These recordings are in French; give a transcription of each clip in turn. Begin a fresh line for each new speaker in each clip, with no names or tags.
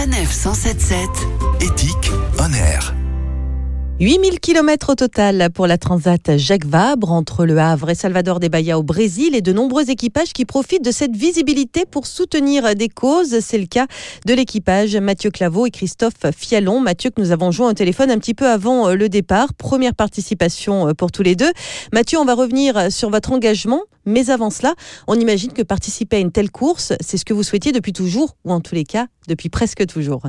Sanef 177. Éthique on air.
8000 km au total pour la Transat Jacques Vabre entre Le Havre et Salvador des Bahia au Brésil et de nombreux équipages qui profitent de cette visibilité pour soutenir des causes. C'est le cas de l'équipage Mathieu Claveau et Christophe Fialon. Mathieu que nous avons joint au téléphone un petit peu avant euh, le départ. Première participation euh, pour tous les deux. Mathieu, on va revenir sur votre engagement. Mais avant cela, on imagine que participer à une telle course, c'est ce que vous souhaitiez depuis toujours, ou en tous les cas, depuis presque toujours.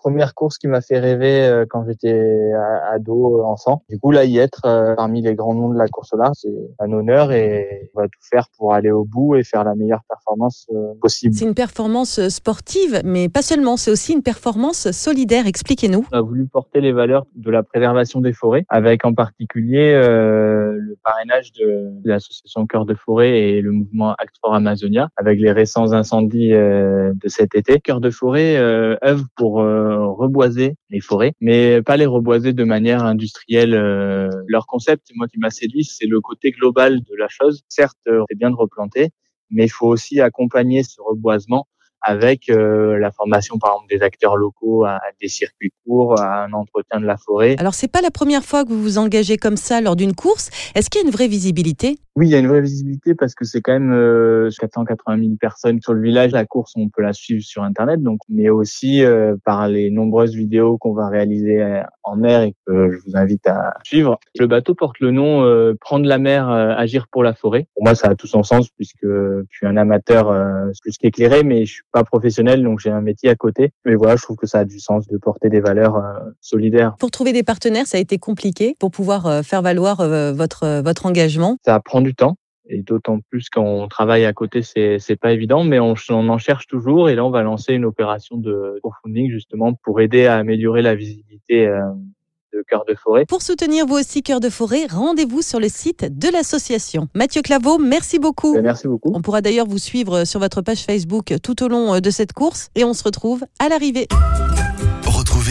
Première course qui m'a fait rêver euh, quand j'étais ado, euh, enfant. Du coup, là, y être euh, parmi les grands noms de la course là, c'est un honneur et on va tout faire pour aller au bout et faire la meilleure performance possible.
C'est une performance sportive, mais pas seulement, c'est aussi une performance solidaire. Expliquez-nous.
On a voulu porter les valeurs de la préservation des forêts, avec en particulier le parrainage de, l'association Cœur de Forêt et le mouvement Act for Amazonia, avec les récents incendies de cet été. Cœur de Forêt œuvre pour reboiser les forêts, mais pas les reboiser de manière industrielle. Euh, leur concept, moi qui m'a séduit, c'est le côté global de la chose. Certes, euh, c'est bien de replanter, mais il faut aussi accompagner ce reboisement avec euh, la formation par exemple des acteurs locaux à, des circuits à un entretien de la forêt.
Alors c'est pas la première fois que vous vous engagez comme ça lors d'une course. Est-ce qu'il y a une vraie visibilité?
Oui, il y a une vraie visibilité parce que c'est quand même euh, 480 000 personnes sur le village. La course, on peut la suivre sur Internet, donc, mais aussi euh, par les nombreuses vidéos qu'on va réaliser euh, en mer et que je vous invite à suivre. Le bateau porte le nom euh, Prendre la mer, agir pour la forêt. Pour moi, ça a tout son sens puisque je suis un amateur plus qu'éclairé, mais je suis pas professionnel, donc j'ai un métier à côté. Mais voilà, je trouve que ça a du sens de porter des valeurs solidaires.
Pour trouver des partenaires, ça a été compliqué pour pouvoir faire valoir votre votre engagement.
Ça prend du temps. Et d'autant plus quand on travaille à côté, c'est c'est pas évident, mais on, on, en cherche toujours. Et là, on va lancer une opération de crowdfunding justement pour aider à améliorer la visibilité euh, de Cœur de Forêt.
Pour soutenir vous aussi Cœur de Forêt, rendez-vous sur le site de l'association. Mathieu Claveau, merci beaucoup.
Ben, merci beaucoup.
On pourra d'ailleurs vous suivre sur votre page Facebook tout au long de cette course et on se retrouve à l'arrivée.